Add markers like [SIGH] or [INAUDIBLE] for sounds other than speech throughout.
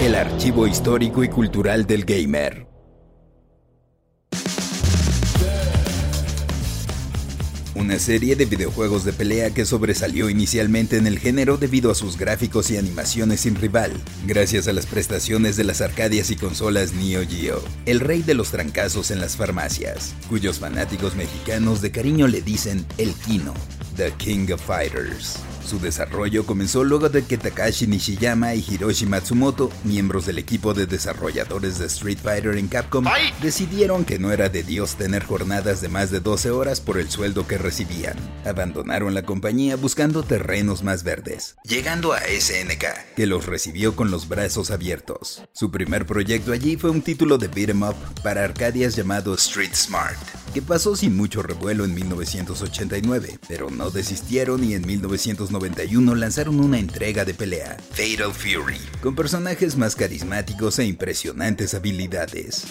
El archivo histórico y cultural del gamer. Una serie de videojuegos de pelea que sobresalió inicialmente en el género debido a sus gráficos y animaciones sin rival, gracias a las prestaciones de las arcadias y consolas Neo Geo, el rey de los trancazos en las farmacias, cuyos fanáticos mexicanos de cariño le dicen el Kino, The King of Fighters. Su desarrollo comenzó luego de que Takashi Nishiyama y Hiroshi Matsumoto, miembros del equipo de desarrolladores de Street Fighter en Capcom, decidieron que no era de Dios tener jornadas de más de 12 horas por el sueldo que recibían. Abandonaron la compañía buscando terrenos más verdes, llegando a SNK, que los recibió con los brazos abiertos. Su primer proyecto allí fue un título de beat'em up para Arcadias llamado Street Smart, que pasó sin mucho revuelo en 1989, pero no desistieron y en 1991 lanzaron una entrega de pelea, Fatal Fury, con personajes más carismáticos e impresionantes habilidades.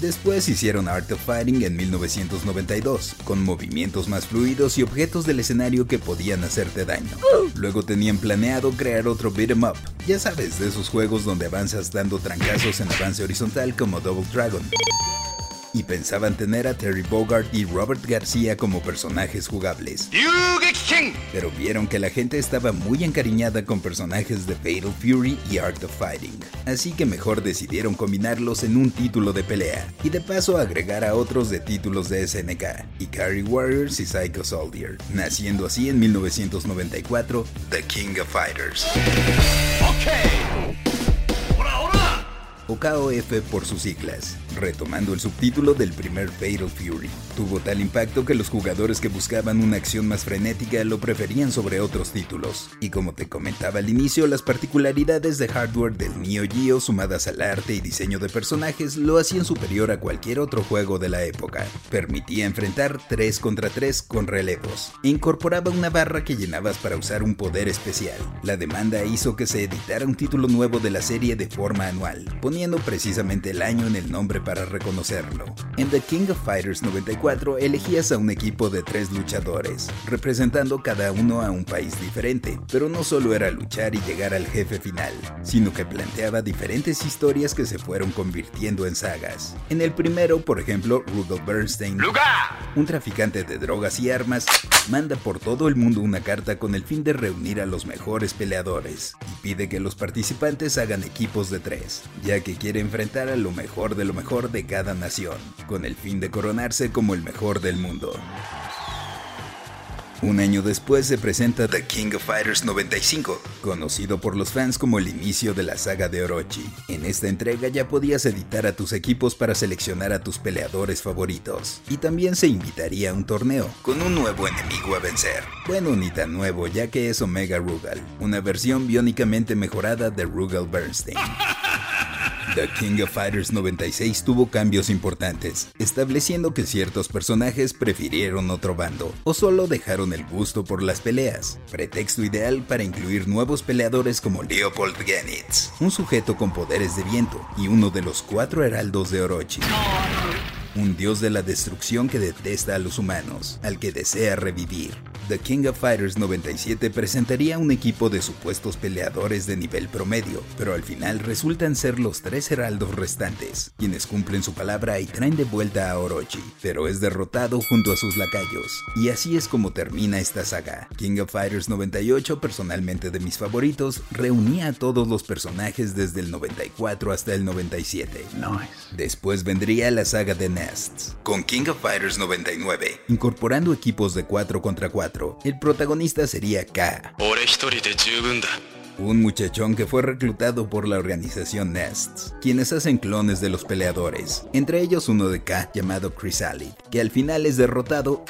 Después hicieron Art of Fighting en 1992, con movimientos más fluidos y objetos del escenario que podían hacerte daño. Luego tenían planeado crear otro beat'em up, ya sabes, de esos juegos donde avanzas dando trancazos en avance horizontal como Double Dragon y pensaban tener a Terry Bogart y Robert García como personajes jugables. Pero vieron que la gente estaba muy encariñada con personajes de Fatal Fury y Art of Fighting, así que mejor decidieron combinarlos en un título de pelea, y de paso agregar a otros de títulos de SNK, Ikari Warriors y Psycho Soldier, naciendo así en 1994 The King of Fighters. KOF por sus siglas, retomando el subtítulo del primer Fatal Fury. Tuvo tal impacto que los jugadores que buscaban una acción más frenética lo preferían sobre otros títulos. Y como te comentaba al inicio, las particularidades de hardware del Neo Geo sumadas al arte y diseño de personajes lo hacían superior a cualquier otro juego de la época. Permitía enfrentar 3 contra 3 con relevos. Incorporaba una barra que llenabas para usar un poder especial. La demanda hizo que se editara un título nuevo de la serie de forma anual, precisamente el año en el nombre para reconocerlo. En The King of Fighters 94 elegías a un equipo de tres luchadores, representando cada uno a un país diferente, pero no solo era luchar y llegar al jefe final, sino que planteaba diferentes historias que se fueron convirtiendo en sagas. En el primero, por ejemplo, Rudolf Bernstein, un traficante de drogas y armas, manda por todo el mundo una carta con el fin de reunir a los mejores peleadores y pide que los participantes hagan equipos de tres, ya que quiere enfrentar a lo mejor de lo mejor de cada nación, con el fin de coronarse como el mejor del mundo. Un año después se presenta The King of Fighters 95, conocido por los fans como el inicio de la saga de Orochi. En esta entrega ya podías editar a tus equipos para seleccionar a tus peleadores favoritos, y también se invitaría a un torneo, con un nuevo enemigo a vencer. Bueno, ni tan nuevo ya que es Omega Rugal, una versión biónicamente mejorada de Rugal Bernstein. [LAUGHS] The King of Fighters 96 tuvo cambios importantes, estableciendo que ciertos personajes prefirieron otro bando o solo dejaron el gusto por las peleas, pretexto ideal para incluir nuevos peleadores como Leopold Genitz, un sujeto con poderes de viento y uno de los cuatro heraldos de Orochi un dios de la destrucción que detesta a los humanos, al que desea revivir. The King of Fighters 97 presentaría un equipo de supuestos peleadores de nivel promedio, pero al final resultan ser los tres heraldos restantes, quienes cumplen su palabra y traen de vuelta a Orochi, pero es derrotado junto a sus lacayos. Y así es como termina esta saga. King of Fighters 98, personalmente de mis favoritos, reunía a todos los personajes desde el 94 hasta el 97. Después vendría la saga de Nests, con King of Fighters 99, incorporando equipos de 4 contra 4. El protagonista sería K, un muchachón que fue reclutado por la organización Nests, quienes hacen clones de los peleadores, entre ellos uno de K llamado Chrysalid, que al final es derrotado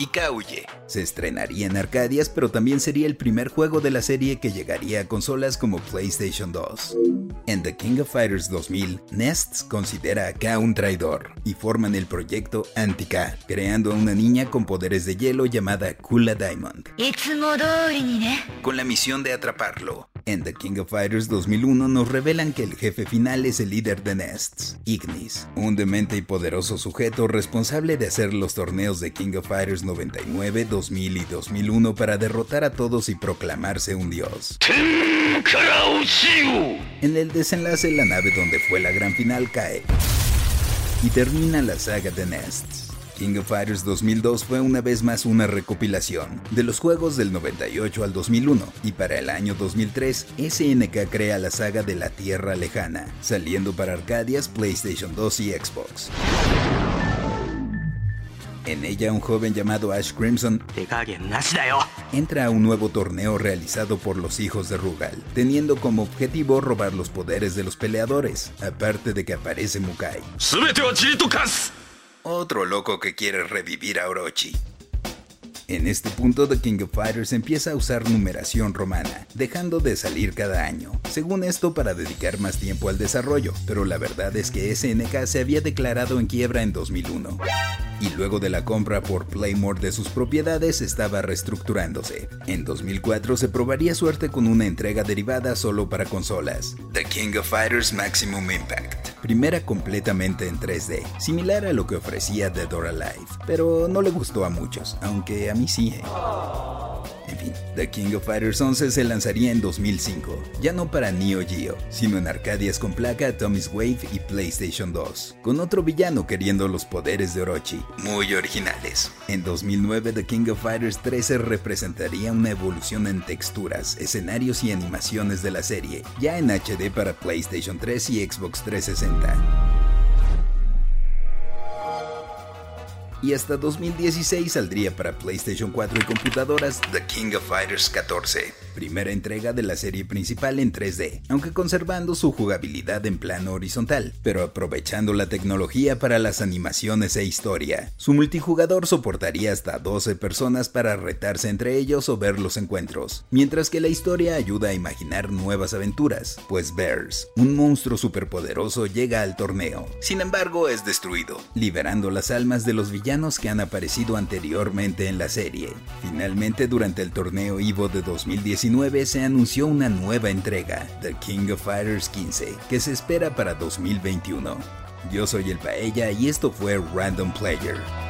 y K huye. Se estrenaría en Arcadias, pero también sería el primer juego de la serie que llegaría a consolas como PlayStation 2. En The King of Fighters 2000, Nests considera a K un traidor y forman el proyecto Anti-K, creando a una niña con poderes de hielo llamada Kula Diamond, con la misión de atraparlo En The King of Fighters 2001 nos revelan que el jefe final es el líder de Nests, Ignis, un demente y poderoso sujeto responsable de hacer los torneos de King of Fighters 99, 2000 y 2001 para derrotar a todos y proclamarse un dios. En el desenlace la nave donde fue la gran final cae y termina la saga de Nests. King of Fighters 2002 fue una vez más una recopilación de los juegos del 98 al 2001 y para el año 2003 SNK crea la saga de la Tierra Lejana, saliendo para Arcadias, PlayStation 2 y Xbox. En ella un joven llamado Ash Crimson entra a un nuevo torneo realizado por los hijos de Rugal, teniendo como objetivo robar los poderes de los peleadores, aparte de que aparece Mukai. Otro loco que quiere revivir a Orochi. En este punto The King of Fighters empieza a usar numeración romana, dejando de salir cada año, según esto para dedicar más tiempo al desarrollo, pero la verdad es que SNK se había declarado en quiebra en 2001 y luego de la compra por Playmore de sus propiedades estaba reestructurándose. En 2004 se probaría suerte con una entrega derivada solo para consolas, The King of Fighters Maximum Impact primera completamente en 3D, similar a lo que ofrecía Dead or Alive, pero no le gustó a muchos, aunque a mí sí. En fin, The King of Fighters 11 se lanzaría en 2005, ya no para Neo Geo, sino en Arcadias con placa Tommy's Wave y PlayStation 2, con otro villano queriendo los poderes de Orochi, muy originales. En 2009 The King of Fighters 13 representaría una evolución en texturas, escenarios y animaciones de la serie, ya en HD para PlayStation 3 y Xbox 360. Y hasta 2016 saldría para PlayStation 4 y computadoras The King of Fighters 14, primera entrega de la serie principal en 3D, aunque conservando su jugabilidad en plano horizontal, pero aprovechando la tecnología para las animaciones e historia. Su multijugador soportaría hasta 12 personas para retarse entre ellos o ver los encuentros, mientras que la historia ayuda a imaginar nuevas aventuras, pues Bears, un monstruo superpoderoso, llega al torneo. Sin embargo, es destruido, liberando las almas de los villanos que han aparecido anteriormente en la serie. Finalmente, durante el torneo Evo de 2019 se anunció una nueva entrega, The King of Fighters 15, que se espera para 2021. Yo soy el Paella y esto fue Random Player.